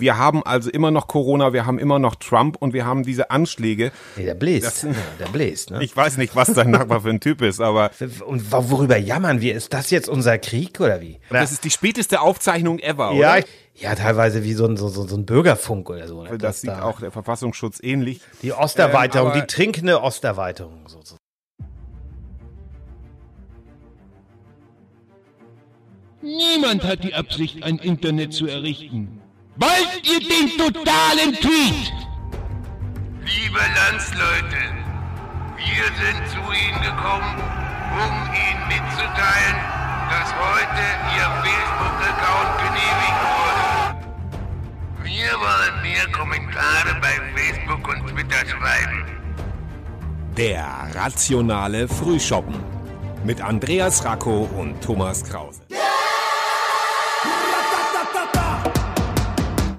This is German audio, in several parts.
Wir haben also immer noch Corona, wir haben immer noch Trump und wir haben diese Anschläge. Nee, der bläst. Ja, der bläst, ne? Ich weiß nicht, was dein Nachbar für ein Typ ist, aber. Und worüber jammern wir? Ist das jetzt unser Krieg oder wie? Das ist die späteste Aufzeichnung ever, ja, oder? Ja, teilweise wie so ein, so, so ein Bürgerfunk oder so. Ne? Das, das sieht da auch der Verfassungsschutz ähnlich. Die Osterweiterung, ähm, die trinkende Osterweiterung sozusagen. Niemand hat die Absicht, ein Internet zu errichten. Wollt ihr den totalen Tweet? Liebe Landsleute, wir sind zu Ihnen gekommen, um Ihnen mitzuteilen, dass heute Ihr Facebook-Account genehmigt wurde. Wir wollen mehr Kommentare bei Facebook und Twitter schreiben. Der rationale Frühschoppen mit Andreas Racco und Thomas Krause.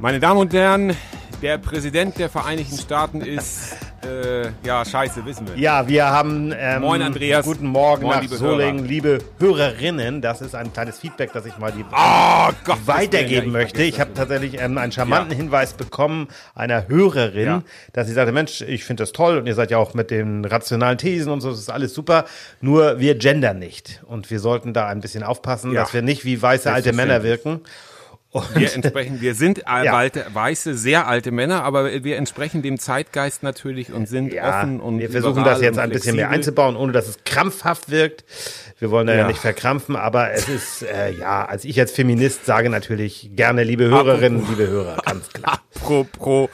Meine Damen und Herren, der Präsident der Vereinigten Staaten ist, äh, ja, scheiße, wissen wir. Ja, wir haben. Ähm, Moin, Andreas. Guten Morgen Moin, nach liebe Solingen, Hörer. liebe Hörerinnen. Das ist ein kleines Feedback, das ich mal die Oh Gott, weitergeben ich möchte. Ich habe tatsächlich ähm, einen charmanten Hinweis bekommen einer Hörerin, Ja. dass sie sagte, Mensch, ich finde das toll und ihr seid ja auch mit den rationalen Thesen und so, das ist alles super. Nur wir gendern nicht und wir sollten da ein bisschen aufpassen, Ja. dass wir nicht wie weiße alte Männer wirken. Und Wir entsprechen, wir sind Ja. alte, weiße, sehr alte Männer, aber wir entsprechen dem Zeitgeist natürlich und sind ja, offen und wir versuchen das jetzt ein bisschen mehr einzubauen, ohne dass es krampfhaft wirkt. Wir wollen da ja, Ja. nicht verkrampfen, aber es ist, äh, ja, als ich als Feminist sage natürlich gerne, liebe Hörerinnen, liebe Hörer, ganz klar. Pro, pro,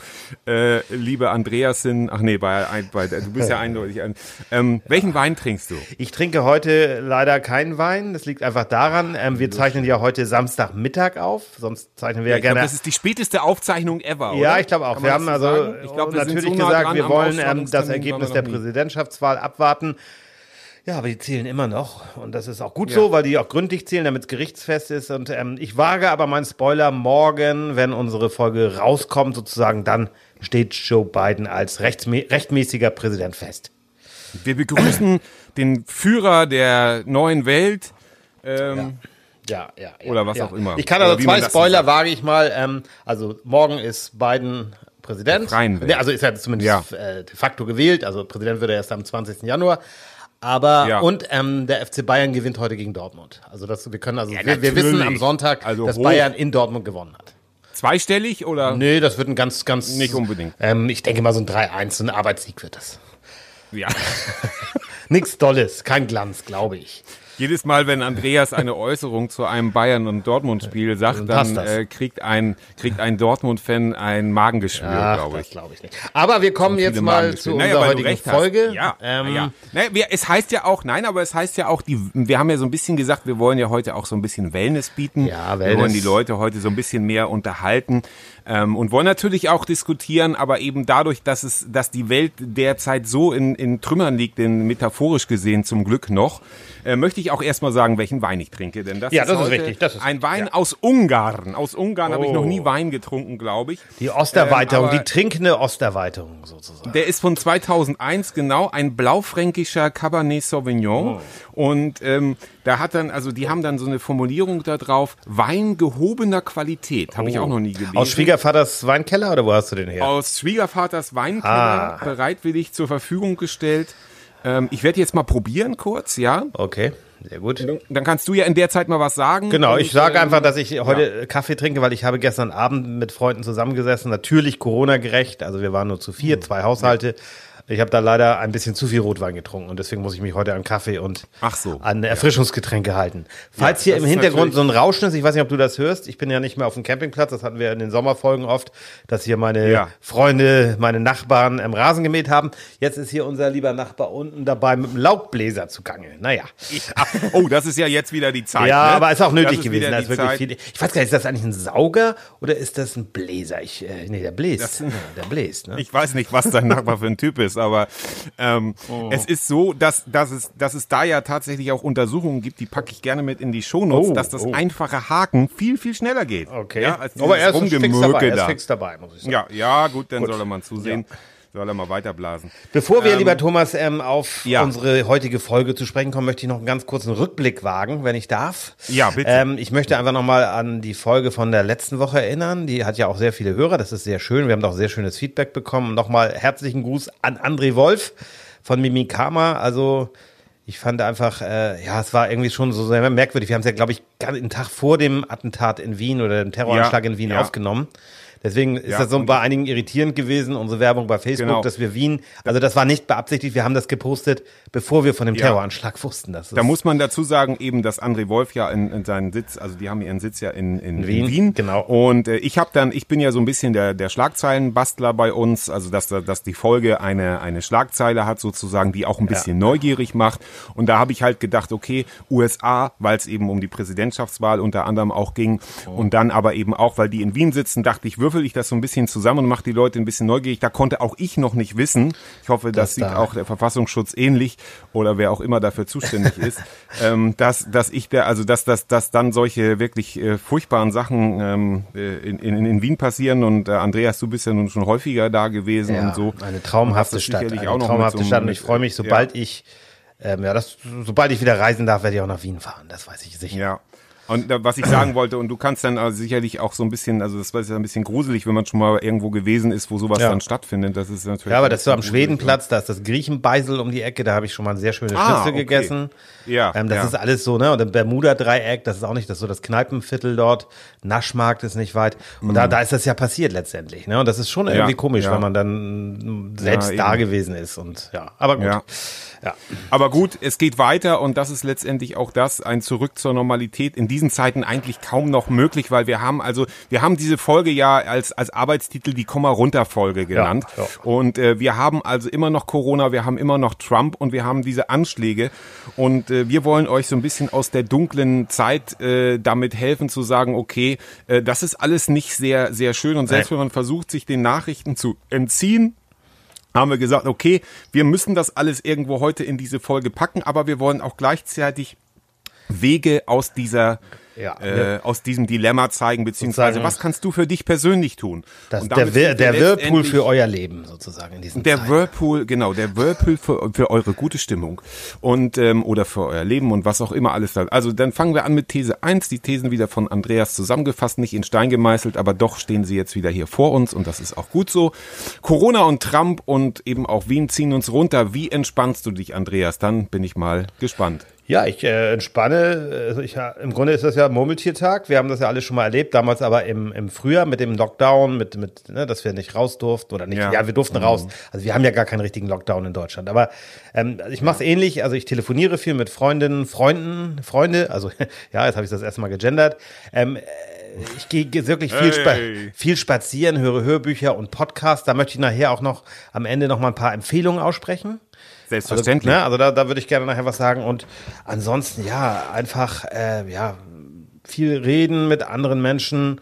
äh, liebe Andreasin, ach nee, bei, bei, du bist ja eindeutig ein. Ähm, welchen Wein trinkst du? Ich trinke heute leider keinen Wein. Das liegt einfach daran, ähm, wir zeichnen ja heute Samstagmittag auf. Sonst zeichnen wir ja, glaube, gerne. das ist die späteste Aufzeichnung ever, oder? ja, ich glaube auch. Kann Wir haben also glaube, wir sind natürlich so nah gesagt, wir wollen ähm, das Ergebnis der. Präsidentschaftswahl abwarten. Ja, aber die zählen immer noch. Und das ist auch gut Ja. so, weil die auch gründlich zählen, damit es gerichtsfest ist. Und ähm, ich wage aber meinen Spoiler morgen, wenn unsere Folge rauskommt, sozusagen, dann steht Joe Biden als rechtmäßiger Präsident fest. Wir begrüßen den Führer der neuen Welt. Ähm, Ja, ja, ja. Oder was ja. auch immer. Ich kann also zwei Spoiler wage ich mal. Ähm, also morgen ist Biden Präsident. Freien Welt. Also ist er zumindest äh, de facto gewählt. Also Präsident wird er erst am 20. Januar. Aber Ja. und ähm, der FC Bayern gewinnt heute gegen Dortmund. Also das, wir können also Ja, wir, wir wissen am. Sonntag, Also dass hoch. Bayern in Dortmund gewonnen hat. zweistellig oder? Nee, das wird ein ganz, ganz Nicht unbedingt. Ähm, ich denke mal so ein 3-1, so ein Arbeitssieg wird das. Ja. Nichts Dolles, kein Glanz, glaube ich. Jedes Mal, wenn Andreas eine Äußerung zu einem Bayern- und Dortmund-Spiel sagt, Dann äh, kriegt ein, kriegt ein Dortmund-Fan ein Magengeschwür, glaube ich. glaube ich nicht. Aber wir kommen jetzt mal zu Naja, unserer heutigen hast. Folge. Ja, Ähm, ja. Naja, wir, es heißt ja auch, nein, aber es heißt ja auch, die, wir haben ja so ein bisschen gesagt, wir wollen ja heute auch so ein bisschen Wellness bieten. Ja, Wir Wellness. wollen die Leute heute so ein bisschen mehr unterhalten ähm, und wollen natürlich auch diskutieren, aber eben dadurch, dass es, dass die Welt derzeit so in, in Trümmern liegt, denn metaphorisch gesehen zum Glück noch, äh, möchte ich auch erstmal sagen, welchen Wein ich trinke, denn das Ja, ist das ist richtig, das ist ein Wein ja. aus Ungarn. Aus Ungarn habe ich noch nie Oh. Wein getrunken, glaube ich. Die Osterweiterung, Ähm, die trinkende Osterweiterung sozusagen. Der ist von 2001 genau ein blaufränkischer Cabernet Sauvignon und ähm, da hat dann also die haben dann so eine Formulierung da drauf Wein gehobener Qualität habe ich auch noch nie gelesen. Aus Schwiegervaters Weinkeller oder wo hast du den her? Aus Schwiegervaters Weinkeller Ah. bereitwillig zur Verfügung gestellt. Ähm, ich werde jetzt mal probieren kurz, ja. Okay, sehr gut. Dann kannst du ja in der Zeit mal was sagen. Genau, Und, ich sage ähm, einfach, dass ich heute Kaffee trinke, weil ich habe gestern Abend mit Freunden zusammengesessen, natürlich Corona-gerecht, also wir waren nur zu Mhm. vier, zwei Haushalte. Ich habe da leider ein bisschen zu viel Rotwein getrunken und deswegen muss ich mich heute an Kaffee und so. an Erfrischungsgetränke halten. Falls hier das im Hintergrund so ein Rauschen ist, ich weiß nicht, ob du das hörst, ich bin ja nicht mehr auf dem Campingplatz, das hatten wir in den Sommerfolgen oft, dass hier meine Ja. Freunde, meine Nachbarn im Rasen gemäht haben. Jetzt ist hier unser lieber Nachbar unten dabei mit dem Laubbläser zugange. Naja. Oh, das ist ja jetzt wieder die Zeit. Ja, ne? aber ist auch nötig ist gewesen. ist viel. Ich weiß gar nicht, ist das eigentlich ein Sauger oder ist das ein Bläser? Ich, äh, nee, der bläst. Das- ja, der bläst, ne? Ich weiß nicht, was dein Nachbar für ein Typ ist, aber ähm, Oh. es ist so, dass, dass, es, dass es da ja tatsächlich auch Untersuchungen gibt, die packe ich gerne mit in die Shownotes, Oh, dass das oh. einfache Haken viel, viel schneller geht. Okay. Ja, als Aber er ist fix dabei, er ist fix dabei, muss ich sagen. Ja, ja, gut, dann soll er mal zusehen. Soll er mal weiterblasen. Bevor wir, lieber Thomas, ähm, auf ja. unsere heutige Folge zu sprechen kommen, möchte ich noch einen ganz kurzen Rückblick wagen, wenn ich darf. Ja, bitte. Ähm, ich möchte einfach nochmal an die Folge von der letzten Woche erinnern. Die hat ja auch sehr viele Hörer. Das ist sehr schön. Wir haben doch sehr schönes Feedback bekommen. Nochmal herzlichen Gruß an André Wolf von Mimikama. Also ich fand einfach, äh, ja, es war irgendwie schon so sehr merkwürdig. Wir haben es ja, glaube ich, einen Tag vor dem Attentat in Wien oder dem Terroranschlag Ja, in Wien ja. aufgenommen. Deswegen ist Ja, das so bei einigen irritierend gewesen, unsere Werbung bei Facebook, Genau. dass wir Wien, also das war nicht beabsichtigt, wir haben das gepostet, bevor wir von dem Ja. Terroranschlag wussten. Das Da muss man dazu sagen, eben, dass André Wolf ja in, in seinen Sitz, also die haben ihren Sitz ja in, in, in Wien, Wien, genau. Und äh, ich habe dann, ich bin ja so ein bisschen der, der Schlagzeilenbastler bei uns, also dass, dass die Folge eine, eine Schlagzeile hat sozusagen, die auch ein bisschen neugierig macht. Und da habe ich halt gedacht, okay, USA, weil es eben um die Präsidentschaftswahl unter anderem auch ging und dann aber eben auch, weil die in Wien sitzen, dachte ich, würfel ich das so ein bisschen zusammen und mache die Leute ein bisschen neugierig. Da konnte auch ich noch nicht wissen. Ich hoffe, das Dass sieht da- auch der Verfassungsschutz ähnlich oder wer auch immer dafür zuständig ist, ähm, dass, dass ich der, also dass, dass, dass dann solche wirklich äh, furchtbaren Sachen ähm, äh, in, in, in Wien passieren und äh, Andreas, du bist ja nun schon häufiger da gewesen ja, und so. eine traumhafte das Stadt, eine auch noch traumhafte so Stadt und ich freue mich, ja. sobald ich, ähm, ja, das, sobald ich wieder reisen darf, werde ich auch nach Wien fahren, das weiß ich sicher. Ja. Und äh, was ich sagen wollte, und du kannst dann also sicherlich auch so ein bisschen, also das war ja ein bisschen gruselig, wenn man schon mal irgendwo gewesen ist, wo sowas Ja. dann stattfindet. Das ist natürlich. Ja, aber das ist so am. Schwedenplatz, da ist das Griechenbeisel um die Ecke, da habe ich schon mal sehr schöne Ah, Schnitzel okay. gegessen. Ja, Ähm, das ja. ist alles so, ne? Und im Bermuda-Dreieck, das ist auch nicht das so das Kneipenviertel dort. Naschmarkt ist nicht weit. Und da, da ist das ja passiert letztendlich, ne? Und das ist schon irgendwie Mhm. Ja, komisch, wenn man dann selbst da gewesen ist. Und ja, aber gut. Ja. Aber gut, es geht weiter und das ist letztendlich auch das, ein Zurück zur Normalität in diesen Zeiten eigentlich kaum noch möglich, weil wir haben also, wir haben diese Folge ja als, als Arbeitstitel die Komma-Runter-Folge genannt. Ja, ja. Und äh, wir haben also immer noch Corona, wir haben immer noch Trump und wir haben diese Anschläge. Und äh, wir wollen euch so ein bisschen aus der dunklen Zeit äh, damit helfen zu sagen, okay, äh, das ist alles nicht sehr, sehr schön. Und selbst Nein. wenn man versucht, sich den Nachrichten zu entziehen, haben wir gesagt, okay, wir müssen das alles irgendwo heute in diese Folge packen, aber wir wollen auch gleichzeitig Wege aus dieser Ja, äh, aus diesem Dilemma zeigen, beziehungsweise Sozusagen- was kannst du für dich persönlich tun? Das, der wir der Whirlpool für euer Leben sozusagen in diesen der Zeiten. Whirlpool, genau, der Whirlpool für, für eure gute Stimmung und ähm, oder für euer Leben und was auch immer alles da. Also dann fangen wir an mit These 1, die Thesen wieder von Andreas zusammengefasst, nicht in Stein gemeißelt, aber doch stehen sie jetzt wieder hier vor uns und das ist auch gut so. Corona und Trump und eben auch Wien ziehen uns runter. Wie entspannst du dich, Andreas? Dann bin ich mal gespannt. Ja, ich äh, entspanne. Also ich, ja, Im Grunde ist das ja Murmeltiertag. Wir haben das ja alles schon mal erlebt. Damals aber im, im Frühjahr mit dem Lockdown, mit, mit ne, dass wir nicht raus durften oder nicht. Ja, Ja. wir durften raus. Also wir haben ja gar keinen richtigen Lockdown in Deutschland. Aber ähm, ich mache es ähnlich. Also ich telefoniere viel mit Freundinnen, Freunden, Freunde. Also ja, jetzt habe ich das erste Mal gegendert. Ähm, äh, ich gehe wirklich viel, spa viel spazieren, höre Hörbücher und Podcasts. Da möchte ich nachher auch noch am Ende noch mal ein paar Empfehlungen aussprechen. Selbstverständlich. Also, ne, also da, da würde ich gerne nachher was sagen. Und ansonsten, ja, einfach, äh, ja, viel reden mit anderen Menschen.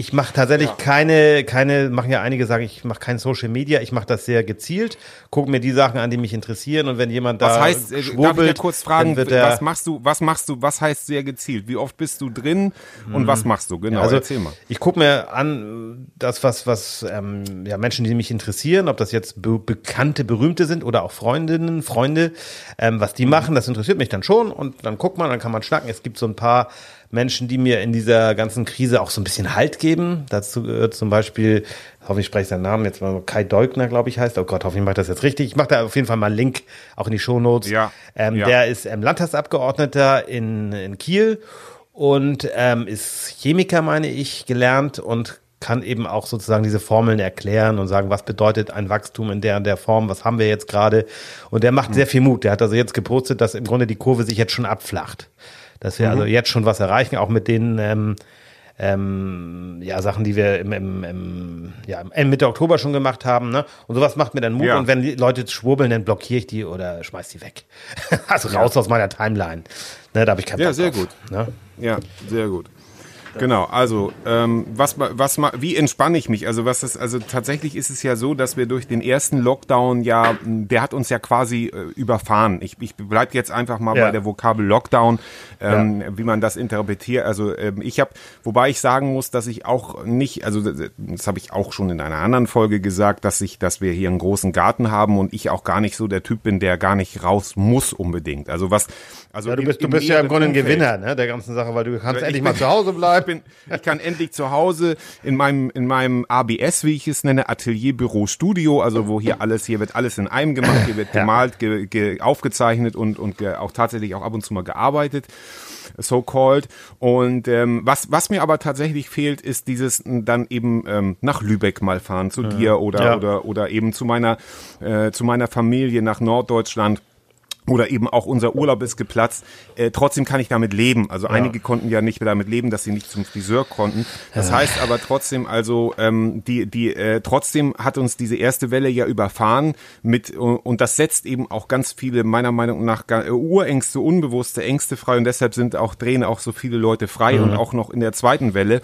Ich mache tatsächlich keine, keine, machen ja einige sagen, ich mache kein Social Media, ich mache das sehr gezielt, gucke mir die Sachen an, die mich interessieren und wenn jemand Was da heißt, äh, darf ich schwurbelt, kurz fragen, dann wird der, was machst du, was machst du, was heißt sehr gezielt? Wie oft bist du drin und was machst du? Genau, also erzähl mal. ich gucke mir an, das, was, was ähm, ja, Menschen, die mich interessieren, ob das jetzt be bekannte, berühmte sind oder auch Freundinnen, Freunde, ähm, was die machen, das interessiert mich dann schon und dann guckt man, dann kann man schnacken. Es gibt so ein paar Menschen, die mir in dieser ganzen Krise auch so ein bisschen Halt geben. Dazu gehört zum Beispiel, hoffe, ich spreche seinen Namen jetzt mal, Kai Deugner, glaube ich, heißt. Oh Gott, hoffe ich mache das jetzt richtig. Ich mache da auf jeden Fall mal einen Link auch in die Shownotes. Ja, Ähm, ja. Der ist ähm, Landtagsabgeordneter in, in Kiel und ähm, ist Chemiker, meine ich, gelernt und kann eben auch sozusagen diese Formeln erklären und sagen, was bedeutet ein Wachstum in der und der Form, was haben wir jetzt gerade. Und der macht sehr viel Mut. Der hat also jetzt gepostet, dass im Grunde die Kurve sich jetzt schon abflacht. Dass wir also jetzt schon was erreichen, auch mit den ähm, ähm, ja, Sachen, die wir im, im, im, ja, Mitte Oktober schon gemacht haben. Ne? Und sowas macht mir dann Mut. Ja. Und wenn die Leute schwurbeln, dann blockiere ich die oder schmeiß die weg. also raus aus meiner Timeline. Ne, da habe ich keinen Ja, Bock sehr drauf, gut. Ne? Ja, sehr gut. Genau, also ähm, was ma- was wie entspanne ich mich? Also was ist also tatsächlich ist es ja so, dass wir durch den ersten Lockdown ja, der hat uns ja quasi äh, überfahren. Ich, ich bleib jetzt einfach mal Ja. bei der Vokabel Lockdown, ähm, wie man das interpretiert. Also ähm, ich habe, wobei ich sagen muss, dass ich auch nicht, also das, das habe ich auch schon in einer anderen Folge gesagt, dass ich, dass wir hier einen großen Garten haben und ich auch gar nicht so der Typ bin, der gar nicht raus muss unbedingt. Also was, also Ja, du im- bist, du im bist ja im Grunde ein. Gewinner ne, der ganzen Sache, weil du kannst Ich endlich mal zu Hause bleiben. Ich, bin, ich kann endlich zu Hause in meinem, in meinem ABS, wie ich es nenne, Atelier, Büro, Studio, also wo hier alles, hier wird alles in einem gemacht, hier wird gemalt, ge, ge, aufgezeichnet und, und auch tatsächlich auch ab und zu mal gearbeitet so called. Und ähm, was, was mir aber tatsächlich fehlt, ist dieses m, dann eben ähm, nach Lübeck mal fahren, zu dir oder, Ja. oder, oder eben zu meiner, äh, zu meiner Familie nach Norddeutschland. Oder eben auch unser Urlaub ist geplatzt. Äh, trotzdem kann ich damit leben. Also einige konnten ja nicht damit leben, dass sie nicht zum Friseur konnten. Das heißt aber trotzdem, also ähm, die, die, äh, trotzdem hat uns diese erste Welle ja überfahren mit und das setzt eben auch ganz viele meiner Meinung nach äh, Urängste, unbewusste Ängste frei und deshalb sind auch drehen auch so viele Leute frei und auch noch in der zweiten Welle.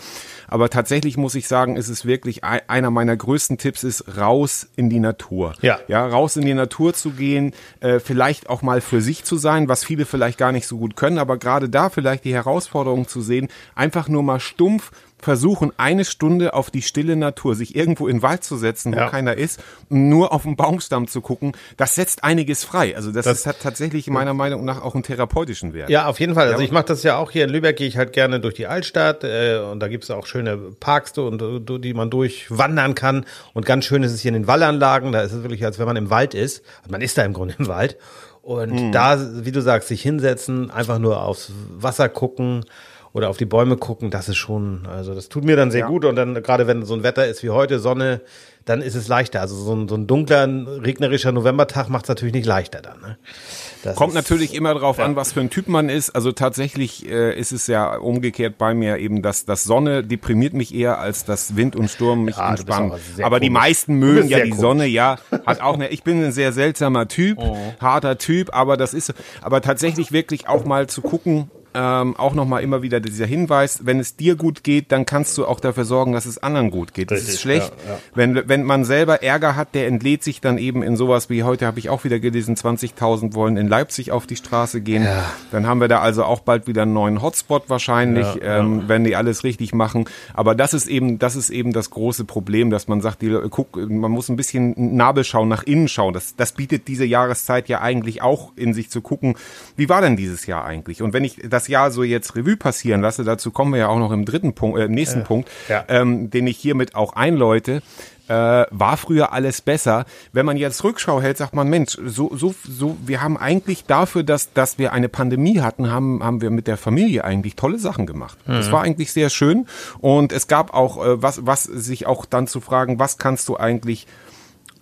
Aber tatsächlich muss ich sagen, ist es wirklich ei- einer meiner größten Tipps ist raus in die Natur. Ja. Ja, raus in die Natur zu gehen, äh, vielleicht auch mal für sich zu sein, was viele vielleicht gar nicht so gut können, aber gerade da vielleicht die Herausforderung zu sehen, einfach nur mal stumpf versuchen, eine Stunde auf die stille Natur, sich irgendwo in den Wald zu setzen, wo Ja. keiner ist, nur auf den Baumstamm zu gucken, das setzt einiges frei. Also das, Das- hat tatsächlich meiner Meinung nach auch einen therapeutischen Wert. Ja, auf jeden Fall. Also ich mache das ja auch hier in Lübeck, gehe ich halt gerne durch die Altstadt äh, und da gibt's auch schöne Parks, und, die man durchwandern kann. Und ganz schön ist es hier in den Wallanlagen, da ist es wirklich, als wenn man im Wald ist. Man ist da im Grunde im Wald. Und da, wie du sagst, sich hinsetzen, einfach nur aufs Wasser gucken oder auf die Bäume gucken, das ist schon, also das tut mir dann sehr Ja. gut. Und dann, gerade wenn so ein Wetter ist wie heute, Sonne, dann ist es leichter. Also so ein, so ein dunkler, regnerischer Novembertag macht es natürlich nicht leichter dann. Ne? Das Kommt natürlich immer drauf an, was für ein Typ man ist. Also tatsächlich äh, ist es ja umgekehrt bei mir eben, dass das Sonne deprimiert mich eher, als dass Wind und Sturm mich Ja, entspannen. aber Aber die meisten mögen ja die komisch. Sonne, ja. Hat auch eine, ich bin ein sehr seltsamer Typ, Oh. harter Typ, aber das ist, aber tatsächlich wirklich auch mal zu gucken, ähm, auch nochmal immer wieder dieser Hinweis, wenn es dir gut geht, dann kannst du auch dafür sorgen, dass es anderen gut geht. Das ist Richtig, schlecht. ja, ja. Wenn, wenn man selber Ärger hat, der entlädt sich dann eben in sowas wie heute habe ich auch wieder gelesen, 20.000 wollen in Leipzig auf die Straße gehen. Dann haben wir da also auch bald wieder einen neuen Hotspot wahrscheinlich, ähm, wenn die alles richtig machen. Aber das ist eben, das ist eben das große Problem, dass man sagt, die, guck, man muss ein bisschen Nabel schauen, nach innen schauen. Das, das bietet diese Jahreszeit ja eigentlich auch in sich zu gucken, wie war denn dieses Jahr eigentlich? Und wenn ich das Jahr so jetzt Revue passieren lasse, dazu kommen wir ja auch noch im dritten Punkt, äh, im nächsten Punkt, Ja. ähm, den ich hiermit auch einläute, äh, war früher alles besser. Wenn man jetzt Rückschau hält, sagt man, Mensch, so, so, so, wir haben eigentlich dafür, dass, dass wir eine Pandemie hatten, haben, haben wir mit der Familie eigentlich tolle Sachen gemacht. Das war eigentlich sehr schön. Und es gab auch, äh, was, was sich auch dann zu fragen, was kannst du eigentlich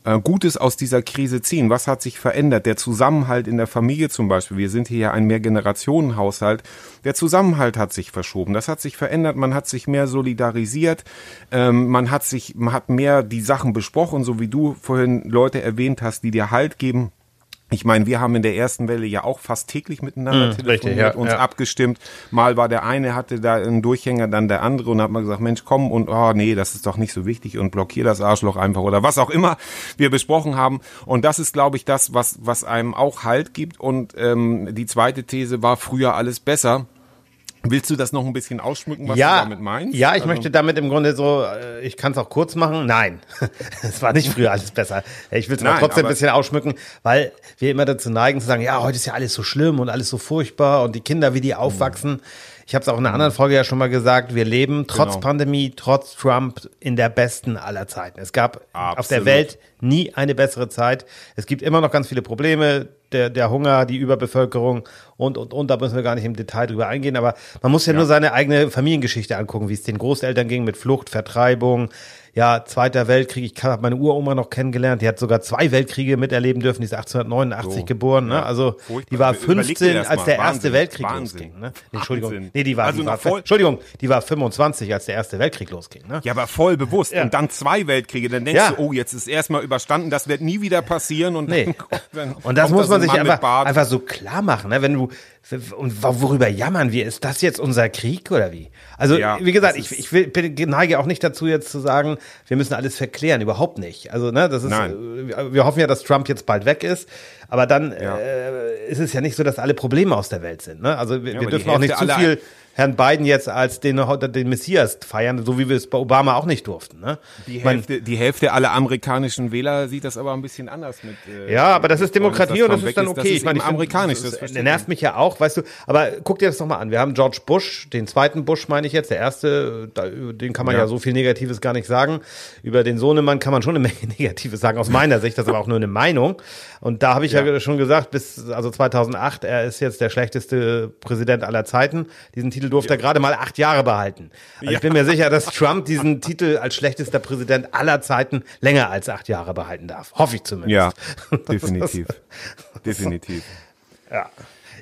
äh, Gutes aus dieser Krise ziehen? Was hat sich verändert? Der Zusammenhalt in der Familie zum Beispiel. Wir sind hier ja ein Mehrgenerationenhaushalt. Der Zusammenhalt hat sich verschoben. Das hat sich verändert. Man hat sich mehr solidarisiert. Ähm, man hat sich, man hat mehr die Sachen besprochen, so wie du vorhin Leute erwähnt hast, die dir Halt geben. Ich meine, wir haben in der ersten Welle ja auch fast täglich miteinander richtig, telefoniert, ja, uns ja. abgestimmt. Mal war der eine, hatte da einen Durchhänger, dann der andere und hat mal gesagt, Mensch, komm und oh nee, das ist doch nicht so wichtig und blockier das Arschloch einfach oder was auch immer wir besprochen haben. Und das ist, glaube ich, das, was, was einem auch Halt gibt. Und ähm, die zweite These war früher alles besser. Willst du das noch ein bisschen ausschmücken, was ja, du damit meinst? Ja, ich Also- möchte damit im Grunde so, äh, ich kann es auch kurz machen. Nein, es war nicht früher alles besser. Ich will es trotzdem ein bisschen ausschmücken, weil wir immer dazu neigen zu sagen, ja, heute ist ja alles so schlimm und alles so furchtbar und die Kinder, wie die aufwachsen. Ich habe es auch in einer anderen Folge ja schon mal gesagt, wir leben trotz Genau. Pandemie, trotz Trump in der besten aller Zeiten. Es gab auf der Absolut. Welt nie eine bessere Zeit. Es gibt immer noch ganz viele Probleme, der, der Hunger, die Überbevölkerung und, und, und, da müssen wir gar nicht im Detail drüber eingehen, aber man muss ja, nur seine eigene Familiengeschichte angucken, wie es den Großeltern ging mit Flucht, Vertreibung, ja, Zweiter Weltkrieg. Ich habe meine Uroma noch kennengelernt, die hat sogar zwei Weltkriege miterleben dürfen, die ist 1889 So, geboren, ne? ja. also Furchtbar. die war Überleg dir 15, das als mal. der Wahnsinn. Erste Weltkrieg Wahnsinn. losging. Ne? Entschuldigung, Wahnsinn. nee, die war, Also die war voll- Entschuldigung, die war 25, als der Erste Weltkrieg losging. Ne? Ja, aber voll bewusst. Ja. Und dann zwei Weltkriege. Dann denkst Ja. du, oh, jetzt ist erstmal überstanden, das wird nie wieder passieren. Und, Nee. dann, kommt- dann Und das muss man sich einfach, einfach so klar machen. Ne? Wenn du, und worüber jammern wir? Ist das jetzt unser Krieg oder wie? Also, Ja, wie gesagt, ich, ich will, bin, neige auch nicht dazu, jetzt zu sagen, wir müssen alles verklären. Überhaupt nicht. Also, ne, das ist, Nein. äh, wir hoffen ja, dass Trump jetzt bald weg ist. Aber dann Ja. äh, ist es ja nicht so, dass alle Probleme aus der Welt sind. Ne? Also, wir, wir aber die dürfen auch nicht zu viel Herrn Biden jetzt als den, den Messias feiern, so wie wir es bei Obama auch nicht durften. Ne? Die Hälfte, die Hälfte aller amerikanischen Wähler sieht das aber ein bisschen anders mit. Äh, Ja, aber das ist Demokratie und das ist dann okay. Das ist ich meine, ich find, amerikanisch. Das, Das nervt mich ja auch, weißt du. Aber guck dir das doch mal an. Wir haben George Bush, den zweiten Bush meine ich jetzt, der erste, da, den kann man ja. Ja. so viel Negatives gar nicht sagen. Über den Sohnemann kann man schon eine Menge Negatives sagen, aus meiner Sicht, das ist aber auch nur eine Meinung. Und da habe ich ja. Ja. schon gesagt, bis also 2008, er ist jetzt der schlechteste Präsident aller Zeiten. Diesen Titel durfte er gerade mal acht Jahre behalten. Also ich bin mir sicher, dass Trump diesen Titel als schlechtester Präsident aller Zeiten länger als acht Jahre behalten darf. Hoffe ich zumindest. Ja, definitiv. definitiv. Ja.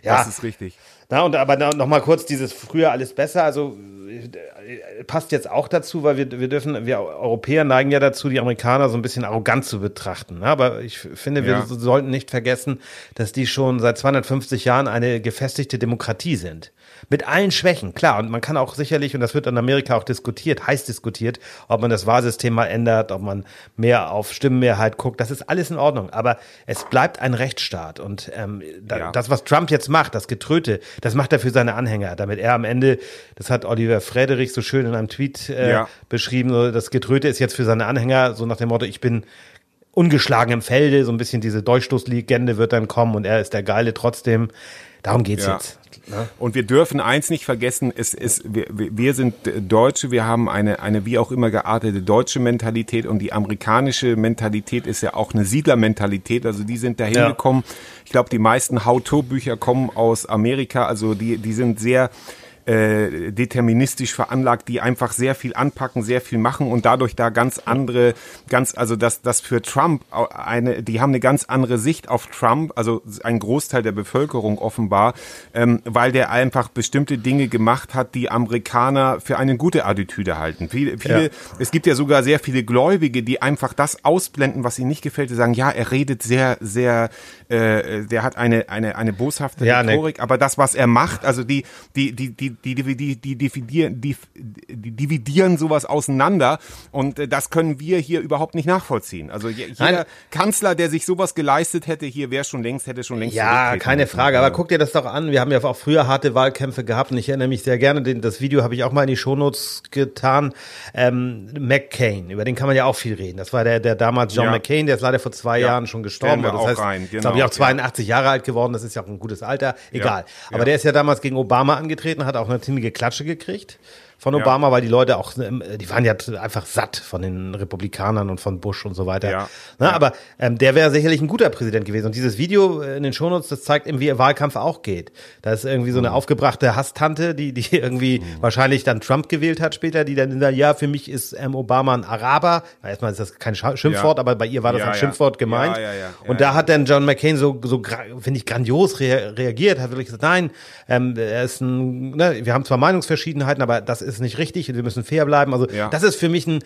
Das ist richtig. Na, und aber noch mal kurz dieses früher alles besser, also äh, passt jetzt auch dazu, weil wir, wir dürfen, wir Europäer neigen ja dazu, die Amerikaner so ein bisschen arrogant zu betrachten. Ne? Aber ich finde, wir Ja. so- sollten nicht vergessen, dass die schon seit 250 Jahren eine gefestigte Demokratie sind. Mit allen Schwächen, klar. Und man kann auch sicherlich, und das wird in Amerika auch diskutiert, heiß diskutiert, ob man das Wahlsystem mal ändert, ob man mehr auf Stimmenmehrheit guckt. Das ist alles in Ordnung. Aber es bleibt ein Rechtsstaat. Und ähm, da, Ja. das, was Trump jetzt macht, das Getröte, das macht er für seine Anhänger, damit er am Ende, das hat Oliver Frederich so schön in einem Tweet äh, Ja. beschrieben, das Getröte ist jetzt für seine Anhänger, so nach dem Motto, ich bin ungeschlagen im Felde, so ein bisschen diese Durchstoßlegende wird dann kommen und er ist der Geile trotzdem. Darum geht's Ja. jetzt. Ne? Und wir dürfen eins nicht vergessen, es ist, wir, wir sind Deutsche, wir haben eine, eine wie auch immer geartete deutsche Mentalität und die amerikanische Mentalität ist ja auch eine Siedlermentalität, also die sind dahin Ja. gekommen. Ich glaube, die meisten How-To-Bücher kommen aus Amerika, also die, die sind sehr äh, deterministisch veranlagt, die einfach sehr viel anpacken, sehr viel machen und dadurch da ganz andere, ganz, also das, das für Trump eine, die haben eine ganz andere Sicht auf Trump, also ein Großteil der Bevölkerung offenbar, ähm, weil der einfach bestimmte Dinge gemacht hat, die Amerikaner für eine gute Attitüde halten. Viele, viele Ja. es gibt ja sogar sehr viele Gläubige, die einfach das ausblenden, was ihnen nicht gefällt, die sagen, ja, er redet sehr, sehr, äh, der hat eine, eine, eine boshafte Ja, ne- Rhetorik, aber das, was er macht, also die, die, die, die, die, die, die, die, dividieren, die, die dividieren sowas auseinander und äh, das können wir hier überhaupt nicht nachvollziehen. Also je- jeder Nein. Kanzler, der sich sowas geleistet hätte, hier wäre schon längst, hätte schon längst Ja, keine. Frage. Aber guck dir das doch an. Wir haben ja auch früher harte Wahlkämpfe gehabt und ich erinnere mich sehr gerne, den, das Video habe ich auch mal in die Shownotes getan. Ähm, McCain, über den kann man ja auch viel reden. Das war der, der damals John Ja. McCain, der ist leider vor zwei Ja, Jahren schon gestorben. Das heißt, rein, genau, glaube ich, auch ja. 82 Jahre alt geworden. Das ist ja auch ein gutes Alter. Egal. ja. Aber der ist ja damals gegen Obama angetreten, hat auch eine ziemliche Klatsche gekriegt von Obama, weil die Leute auch, ähm, die waren ja einfach satt von den Republikanern und von Bush und so weiter. Ja. Na, Ja. Aber ähm, der wäre sicherlich ein guter Präsident gewesen. Und dieses Video äh, in den Shownotes, das zeigt eben, wie ihr Wahlkampf auch geht. Da ist irgendwie so eine Mhm. aufgebrachte Hasstante, die, die irgendwie wahrscheinlich dann Trump gewählt hat später, die dann sagt, ja, für mich ist ähm, Obama ein Araber. Erstmal ist das kein Schimpfwort, Ja. aber bei ihr war das Ja, ja. Schimpfwort gemeint. Ja, ja, ja. Und Ja, da ja. hat dann John McCain so, so finde ich, grandios rea reagiert, hat wirklich gesagt, nein, ähm, er ist ein, ne, wir haben zwar Meinungsverschiedenheiten, aber das ist nicht richtig und wir müssen fair bleiben. Also Ja. das ist für mich ein,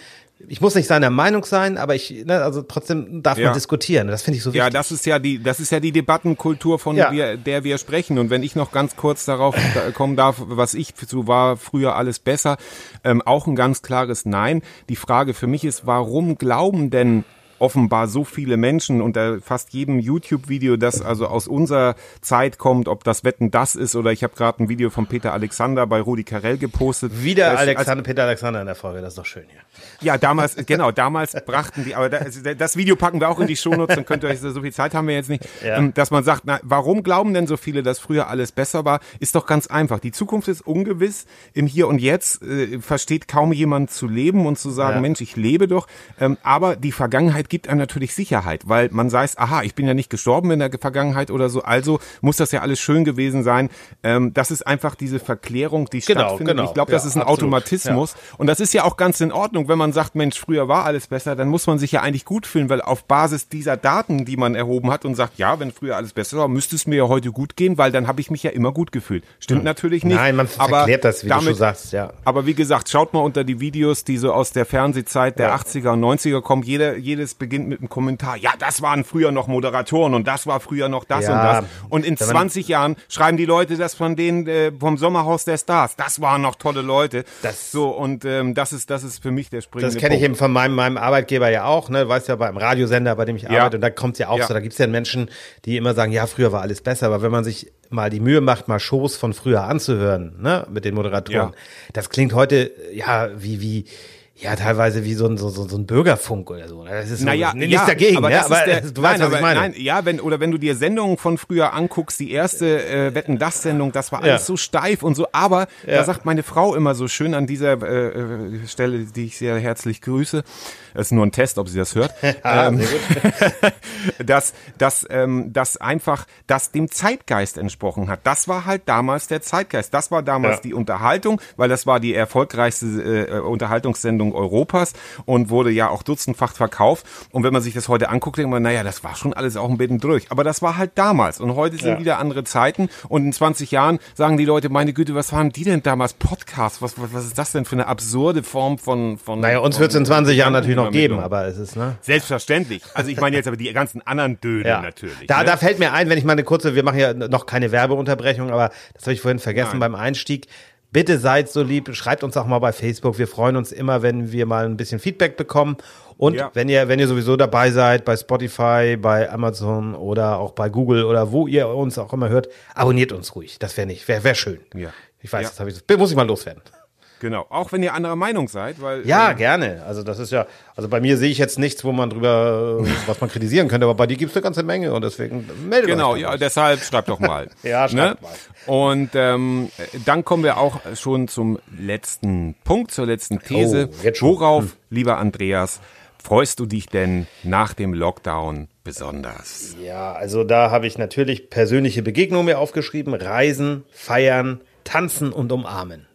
ich muss nicht seiner Meinung sein, aber ich, ne, also trotzdem darf Ja. man diskutieren. Das finde ich so wichtig. Ja, das ist ja die, das ist ja die Debattenkultur, von Ja. wir, der wir sprechen. Und wenn ich noch ganz kurz darauf da- kommen darf, was ich so war früher alles besser, ähm, auch ein ganz klares Nein. Die Frage für mich ist, warum glauben denn offenbar so viele Menschen unter fast jedem YouTube-Video, das also aus unserer Zeit kommt, ob das Wetten das ist oder ich habe gerade ein Video von Peter Alexander bei Rudi Carell gepostet. Wieder Als- als- Alexander, Peter Alexander in der Folge, das ist doch schön hier. ja, damals, genau, damals brachten die, aber das, das Video packen wir auch in die Shownotes, dann könnt ihr euch, so viel Zeit haben wir jetzt nicht, Ja. ähm, dass man sagt, na, warum glauben denn so viele, dass früher alles besser war? Ist doch ganz einfach. Die Zukunft ist ungewiss. Im Hier und Jetzt äh, versteht kaum jemand zu leben und zu sagen, Ja. Mensch, ich lebe doch. Ähm, aber die Vergangenheit gibt einem natürlich Sicherheit, weil man weiß, aha, ich bin ja nicht gestorben in der Vergangenheit oder so, also muss das ja alles schön gewesen sein. Ähm, das ist einfach diese Verklärung, die Genau, stattfindet. genau. Ich glaube, das Ja, ist ein absolut. Automatismus. Und das ist ja auch ganz in Ordnung, wenn man sagt, Mensch, früher war alles besser, dann muss man sich ja eigentlich gut fühlen, weil auf Basis dieser Daten, die man erhoben hat und sagt, ja, wenn früher alles besser war, müsste es mir ja heute gut gehen, weil dann habe ich mich ja immer gut gefühlt. Stimmt natürlich nicht. Nein, man aber verklärt das, wie du schon sagst, ja. Aber wie gesagt, schaut mal unter die Videos, die so aus der Fernsehzeit der Ja. 80er und 90er kommen. Jeder, jedes beginnt mit einem Kommentar. Ja, das waren früher noch Moderatoren und das war früher noch das Ja, und das. Und in wenn man- 20 Jahren schreiben die Leute das von denen äh, vom Sommerhaus der Stars. Das waren noch tolle Leute. Das- so und ähm, das ist das ist für mich der springende Das kenne ich eben von meinem, meinem Arbeitgeber ja auch, ne? Du weißt ja beim Radiosender, bei dem ich arbeite, und da kommt ja auch Ja. so, da gibt's ja Menschen, die immer sagen, ja, früher war alles besser, aber wenn man sich mal die Mühe macht, mal Shows von früher anzuhören, ne, mit den Moderatoren, Ja. das klingt heute, ja, wie, wie, ja, teilweise wie so ein, so, so, so ein Bürgerfunk oder so. Das ist so, Naja, nichts ja, dagegen, aber ja, das aber ist der, du nein, weißt, was aber, ich meine. Nein, ja, wenn, oder wenn du dir Sendungen von früher anguckst, die erste äh, Wetten das war alles Ja. so steif und so, aber da sagt meine Frau immer so schön an dieser äh, äh, Stelle, die ich sehr herzlich grüße, das ist nur ein Test, ob sie das hört, Ah, ähm, dass, dass, ähm, dass einfach das dem Zeitgeist entsprochen hat. Das war halt damals der Zeitgeist. Das war damals Ja. die Unterhaltung, weil das war die erfolgreichste äh, Unterhaltungssendung Europas und wurde ja auch dutzendfach verkauft. Und wenn man sich das heute anguckt, denkt man, naja, das war schon alles auch ein bisschen durch. Aber das war halt damals. Und heute sind Ja. wieder andere Zeiten. Und in 20 Jahren sagen die Leute, meine Güte, was waren die denn damals? Podcasts? Was, was, was ist das denn für eine absurde Form von... von Naja, uns von wird's in 20 Jahren natürlich noch geben, Gedankenübermittlung? aber es ist, ne? Selbstverständlich. Also ich meine jetzt aber die ganzen anderen Dödel Ja. natürlich. Da, ne? da fällt mir ein, wenn ich mal eine kurze, wir machen ja noch keine Werbeunterbrechung, aber das habe ich vorhin vergessen Nein. beim Einstieg. Bitte seid so lieb, schreibt uns auch mal bei Facebook. Wir freuen uns immer, wenn wir mal ein bisschen Feedback bekommen. Und Ja. wenn ihr, wenn ihr sowieso dabei seid, bei Spotify, bei Amazon oder auch bei Google oder wo ihr uns auch immer hört, abonniert uns ruhig. Das wäre nicht, wäre wär schön. Ja. Ich weiß, Ja. das, hab ich, muss ich mal loswerden. Genau. Auch wenn ihr anderer Meinung seid, weil Ja, ähm, gerne. Also das ist ja, also bei mir sehe ich jetzt nichts, wo man drüber, äh, was man kritisieren könnte, aber bei dir gibt es eine ganze Menge und deswegen meldet Genau, euch. ja, deshalb schreibt doch mal. Ja, schreibt ne? mal. Und ähm, dann kommen wir auch schon zum letzten Punkt, zur letzten These. Oh, jetzt schon. Worauf, lieber Andreas, freust du dich denn nach dem Lockdown besonders? Ja, also da habe ich natürlich persönliche Begegnungen mir aufgeschrieben. Reisen, feiern, tanzen und umarmen.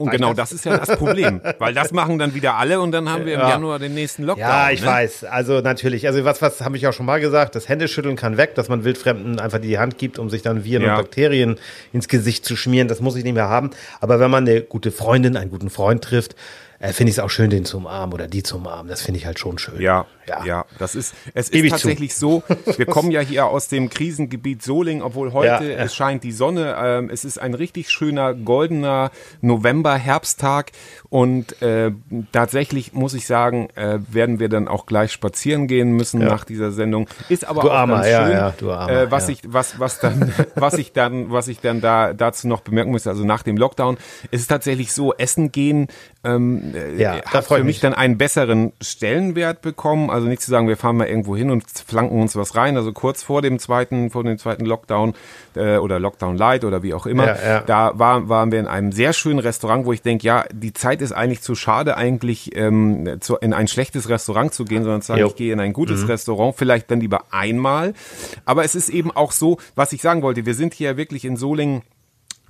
Und genau das ist ja das Problem, weil das machen dann wieder alle und dann haben wir im Ja. Januar den nächsten Lockdown. Ja, ich ne? weiß. Also natürlich. Also was, was habe ich auch schon mal gesagt? Das Händeschütteln kann weg, dass man Wildfremden einfach die Hand gibt, um sich dann Viren Ja. und Bakterien ins Gesicht zu schmieren. Das muss ich nicht mehr haben. Aber wenn man eine gute Freundin, einen guten Freund trifft, äh, finde ich es auch schön, den zu umarmen oder die zu umarmen. Das finde ich halt schon schön. Ja, Ja. ja, das ist, es Gebe ist ich zu. tatsächlich so, wir kommen ja hier aus dem Krisengebiet Soling, obwohl heute, Ja, ja. es scheint die Sonne, ähm, es ist ein richtig schöner, goldener November-Herbsttag und äh, tatsächlich muss ich sagen, äh, werden wir dann auch gleich spazieren gehen müssen nach dieser Sendung. Ist aber Du auch Armer, ganz ja, schön, du Armer, äh, was ich, was, was dann, was ich dann, was ich dann da dazu noch bemerken muss, also nach dem Lockdown, ist es tatsächlich so, Essen gehen ähm, äh, Ja, hat für ich mich mich. dann einen besseren Stellenwert bekommen. Also nicht zu sagen, wir fahren mal irgendwo hin und flanken uns was rein. Also kurz vor dem zweiten, vor dem zweiten Lockdown äh, oder Lockdown Light oder wie auch immer, Ja, ja. da war, waren wir in einem sehr schönen Restaurant, wo ich denke, ja, die Zeit ist eigentlich zu schade, eigentlich ähm, zu, in ein schlechtes Restaurant zu gehen, sondern zu sagen, Jo. ich gehe in ein gutes Mhm. Restaurant, vielleicht dann lieber einmal. Aber es ist eben auch so, was ich sagen wollte, wir sind hier wirklich in Solingen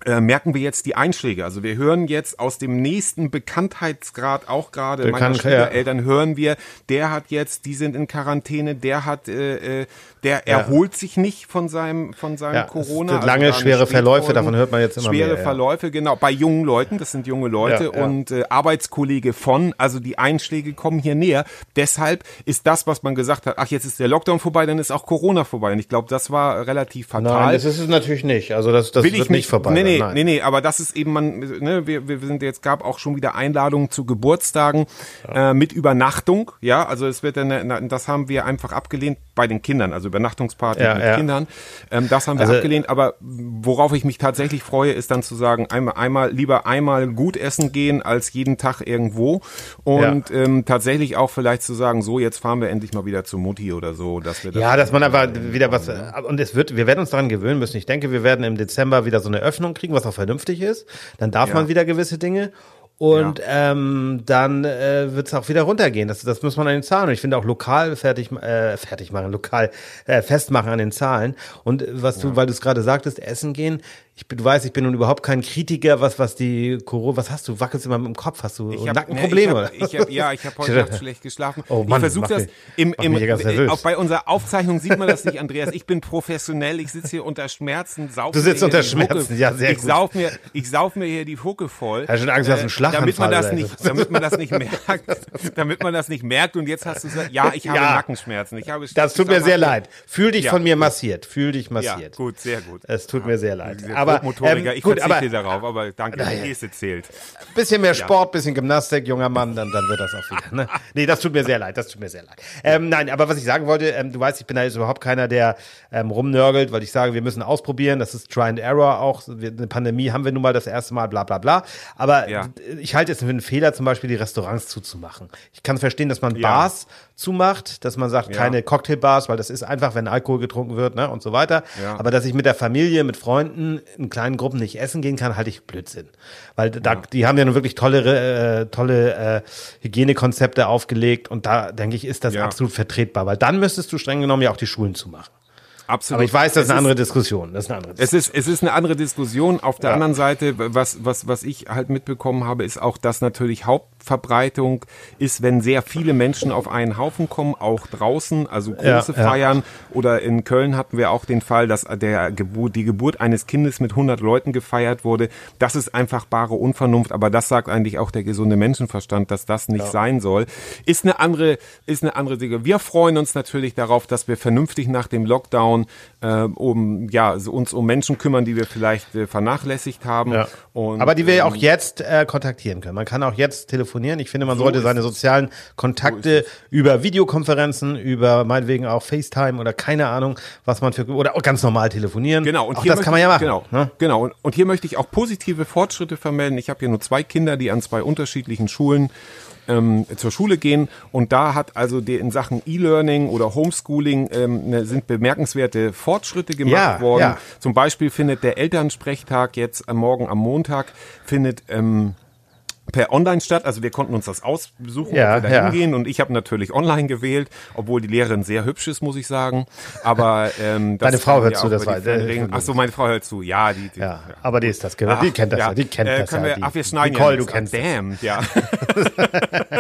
äh, merken wir jetzt die Einschläge. Also wir hören jetzt aus dem nächsten Bekanntheitsgrad auch gerade meiner Bekannt, Schwiegereltern hören wir, der hat jetzt, die sind in Quarantäne, der hat, äh, äh, der Ja. erholt sich nicht von seinem von seinem Ja, es Corona. sind lange, schwere Verläufe, davon hört man jetzt immer schwere mehr, ja. Verläufe, genau. Bei jungen Leuten, das sind junge Leute Ja, ja. und äh, Arbeitskollege von, also die Einschläge kommen hier näher. Deshalb ist das, was man gesagt hat, ach jetzt ist der Lockdown vorbei, dann ist auch Corona vorbei. Und ich glaube, das war relativ fatal Nein, das ist es natürlich nicht. Also das, das will wird ich nicht vorbei. Nee, nee, Nein. nee, nee, aber das ist eben, man, ne, wir, wir sind jetzt, gab auch schon wieder Einladungen zu Geburtstagen äh, mit Übernachtung, ja, also es wird dann, das haben wir einfach abgelehnt bei den Kindern, also Übernachtungsparty Ja, mit ja. Kindern, ähm, das haben wir Also- abgelehnt, aber worauf ich mich tatsächlich freue, ist dann zu sagen, einmal, einmal, lieber einmal gut essen gehen, als jeden Tag irgendwo und ähm, tatsächlich auch vielleicht zu sagen, so, jetzt fahren wir endlich mal wieder zu Mutti oder so, dass wir das Ja, dass man aber wieder was, und es wird, wir werden uns daran gewöhnen müssen. Ich denke, wir werden im Dezember wieder so eine Öffnung kriegen, was auch vernünftig ist. Dann darf Ja. man wieder gewisse Dinge. Und ähm, dann äh, wird es auch wieder runtergehen. Das, das muss man an den Zahlen. Und ich finde auch lokal fertig, äh, fertig machen, lokal äh, festmachen an den Zahlen. Und äh, was du, weil du es gerade sagtest, essen gehen. Ich bin, du weißt, ich bin nun überhaupt kein Kritiker, was was die Corona, was hast du? Wackelst immer mit dem Kopf? Hast du Ich hab, Nackenprobleme? Ne, ich hab, ich hab, ja, ich habe heute Nacht schlecht geschlafen. Oh Mann, ich versuche das mich- im, im nervös. auch bei unserer Aufzeichnung sieht man das nicht, Andreas. Ich bin professionell. Ich sitze hier unter Schmerzen. Sauf Du sitzt unter Schmerzen, ja, sehr ich gut. Sauf mir, ich sauf mir hier die Hucke voll. Hast du schon Angst, du hast einen damit man das nicht, damit man das nicht merkt, damit man das nicht merkt. Und jetzt hast du gesagt, ja, ich habe Ja. Nackenschmerzen. Ich habe Das tut mir sehr leid. Fühl dich Ja. von mir massiert. Fühl dich Ja, massiert. gut, sehr gut. Es tut mir sehr leid. Aber ähm, ich gut, aber darauf, aber danke, Naja. die Geste zählt. bisschen mehr Sport, bisschen Gymnastik, junger Mann, dann, dann wird das auch wieder. Ne? Nee, das tut mir sehr leid, das tut mir sehr leid. Ähm, nein, aber was ich sagen wollte, ähm, du weißt, ich bin da jetzt überhaupt keiner, der ähm, rumnörgelt, weil ich sage, wir müssen ausprobieren, das ist Try and Error auch. Eine Pandemie haben wir nun mal das erste Mal, bla bla bla. Aber Ja. Ich halte es für einen Fehler, zum Beispiel die Restaurants zuzumachen. Ich kann verstehen, dass man Ja. Bars zumacht, dass man sagt, Ja. keine Cocktailbars, weil das ist einfach, wenn Alkohol getrunken wird, ne, und so weiter. Ja. Aber dass ich mit der Familie, mit Freunden in kleinen Gruppen nicht essen gehen kann, halte ich Blödsinn. Weil da, die haben ja nun wirklich tolle, äh, tolle äh, Hygienekonzepte aufgelegt und da denke ich, ist das absolut vertretbar, weil dann müsstest du streng genommen ja auch die Schulen zumachen. Absolut. Aber ich weiß, das ist eine andere Diskussion. Das ist eine andere Es ist, es ist eine andere Diskussion. Auf der Ja. anderen Seite, was, was, was ich halt mitbekommen habe, ist auch, dass natürlich Hauptverbreitung ist, wenn sehr viele Menschen auf einen Haufen kommen, auch draußen, also große Ja, ja. Feiern. Oder in Köln hatten wir auch den Fall, dass der Geburt, die Geburt eines Kindes mit 100 Leuten gefeiert wurde. Das ist einfach bare Unvernunft, aber das sagt eigentlich auch der gesunde Menschenverstand, dass das nicht sein soll. Ist eine andere, ist eine andere Dinge. Wir freuen uns natürlich darauf, dass wir vernünftig nach dem Lockdown äh, um ja uns um Menschen kümmern, die wir vielleicht äh, vernachlässigt haben. Ja. Und, Aber die wir ja ähm, auch jetzt äh, kontaktieren können. Man kann auch jetzt telefonieren. Ich finde, man So sollte seine sozialen Kontakte über Videokonferenzen, über meinetwegen auch FaceTime oder keine Ahnung, was man für oder auch ganz normal telefonieren. Genau, und auch hier das möchte kann man ja ich- machen. Genau, Ne? genau. Und, und hier möchte ich auch positive Fortschritte vermelden. Ich habe hier nur zwei Kinder, die an zwei unterschiedlichen Schulen ähm, zur Schule gehen und da hat also die, in Sachen E-Learning oder Homeschooling ähm, ne, sind bemerkenswerte Fortschritte gemacht Ja, worden. ja. Zum Beispiel findet der Elternsprechtag jetzt am Morgen am Montag findet ähm, per Online statt. Also wir konnten uns das aussuchen, Ja, ob wir da ja. hingehen. Und ich habe natürlich online gewählt, obwohl die Lehrerin sehr hübsch ist, muss ich sagen. Aber ähm, das Deine Frau hört ja zu, das war- äh, Ach so, meine Frau hört zu. Ja, die, die Ja, aber die ist das gewöhnt. Die kennt das ja. ja. Die kennt äh, das ja. Wir, die, ach, wir schneiden Nicole, ja du kennst das. Damn, ja.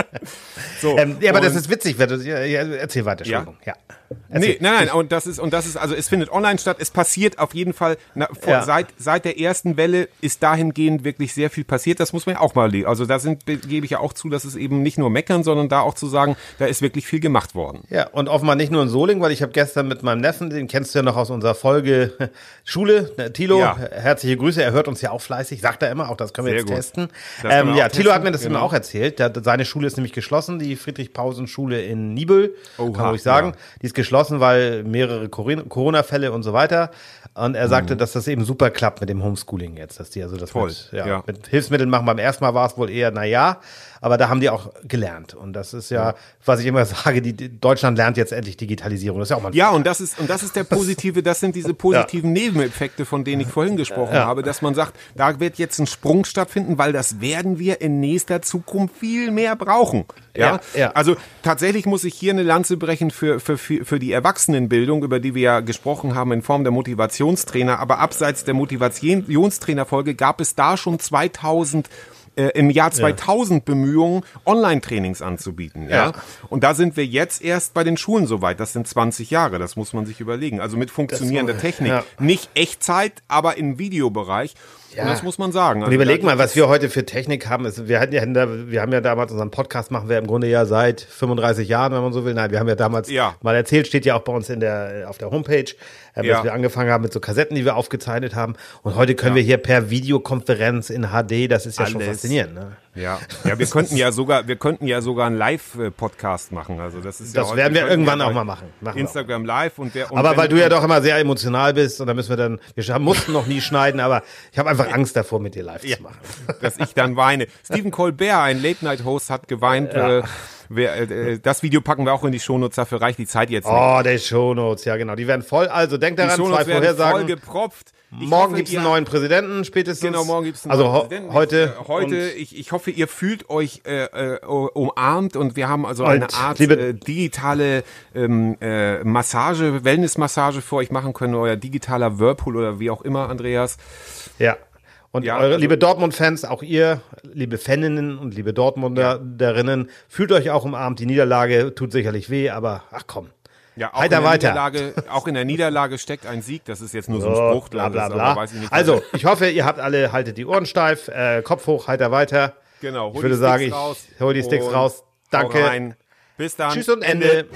so, Ähm, ja, aber das ist witzig. wenn du- Ja, ja, erzähl weiter, Entschuldigung. Ja. Nee, Erzähl. nein, nein, und das ist, und das ist, also es findet online statt, es passiert auf jeden Fall, na, vor, Ja. seit, seit der ersten Welle ist dahingehend wirklich sehr viel passiert, das muss man ja auch mal, also da sind, gebe ich ja auch zu, dass es eben nicht nur meckern, sondern da auch zu sagen, da ist wirklich viel gemacht worden. Ja, und offenbar nicht nur in Soling, weil ich habe gestern mit meinem Neffen, den kennst du ja noch aus unserer Folge Schule, ne, Thilo, Ja. herzliche Grüße, er hört uns ja auch fleißig, sagt er immer, auch das können wir Sehr jetzt gut. testen. Ähm, ja, testen, hat mir das genau. immer auch erzählt, der, seine Schule ist nämlich geschlossen, die Friedrich-Pausen-Schule in Nibel, Oha, kann man ruhig sagen. ja. Die ist geschlossen, weil mehrere Corona-Fälle und so weiter. Und er sagte, dass das eben super klappt mit dem Homeschooling jetzt, dass die also das Mhm. Toll, mit, ja, ja. mit Hilfsmitteln machen. Beim ersten Mal war es wohl eher, na ja, aber da haben die auch gelernt. Und das ist ja, was ich immer sage, die, die Deutschland lernt jetzt endlich Digitalisierung. Das ist ja auch mal Ja, und das ist, und das ist der positive, das sind diese positiven Nebeneffekte, von denen ich vorhin gesprochen habe, dass man sagt, da wird jetzt ein Sprung stattfinden, weil das werden wir in nächster Zukunft viel mehr brauchen. Ja, Ja, ja. also tatsächlich muss ich hier eine Lanze brechen für, für, für für die Erwachsenenbildung, über die wir ja gesprochen haben in Form der Motivationstrainer. Aber abseits der Motivationstrainerfolge gab es da schon 2000 äh, im Jahr 2000 Bemühungen, Online-Trainings anzubieten. Ja? Ja. Und da sind wir jetzt erst bei den Schulen soweit. Das sind 20 Jahre, das muss man sich überlegen. Also mit funktionierender Das- Technik. ja. Nicht Echtzeit, aber im Videobereich. Ja. Und das muss man sagen. Und Also überleg mal, was wir heute für Technik haben. Ist, wir, hatten ja, wir haben ja damals unseren Podcast, machen wir im Grunde ja seit 35 Jahren, wenn man so will. Nein, wir haben ja damals Ja. mal erzählt, steht ja auch bei uns in der, auf der Homepage, äh, Ja. dass wir angefangen haben mit so Kassetten, die wir aufgezeichnet haben. Und heute können wir hier per Videokonferenz in HD, das ist ja schon Alles. faszinierend. Ne? Ja, ja, wir könnten ja sogar, wir könnten ja sogar einen Live-Podcast machen. Also das ist ja Das heute- werden wir irgendwann ja auch mal machen. Machen wir. Instagram Live und wer. Und Aber weil du ja doch immer sehr emotional bist und da müssen wir dann, wir mussten noch nie schneiden, aber ich habe einfach Angst davor, mit dir live zu machen. dass ich dann weine. Stephen Colbert, ein Late-Night-Host, hat geweint. Äh, wer, äh, das Video packen wir auch in die Shownotes, dafür reicht die Zeit jetzt nicht. Oh, die Shownotes, ja genau, die werden voll. Also denk die daran, zwei Shownotes werden voll Vorhersagen. gepropft. Ich Morgen gibt's ihr- einen neuen Präsidenten spätestens. Genau, morgen gibt's einen Also neuen Präsidenten. heute. Äh, heute, ich, ich hoffe, ihr fühlt euch äh, äh, umarmt und wir haben also eine Art äh, digitale ähm, äh, Massage, Wellness-Massage für euch machen können, euer digitaler Whirlpool oder wie auch immer, Andreas. Ja. Und Ja, eure also- liebe Dortmund-Fans, auch ihr, liebe Faninnen und liebe Dortmunderinnen, fühlt euch auch umarmt. Die Niederlage tut sicherlich weh, aber ach komm. Ja, auch Heiter in der weiter. Niederlage, auch in der Niederlage steckt ein Sieg. Das ist jetzt nur so ein So, Spruch, bla bla bla. ich nicht, also, ich hoffe, ihr habt alle, haltet die Ohren steif, äh, Kopf hoch, heiter weiter. Genau. Ich würde sagen, ich hol die Sticks raus. Danke. Bis dann. Tschüss und Ende. Ende.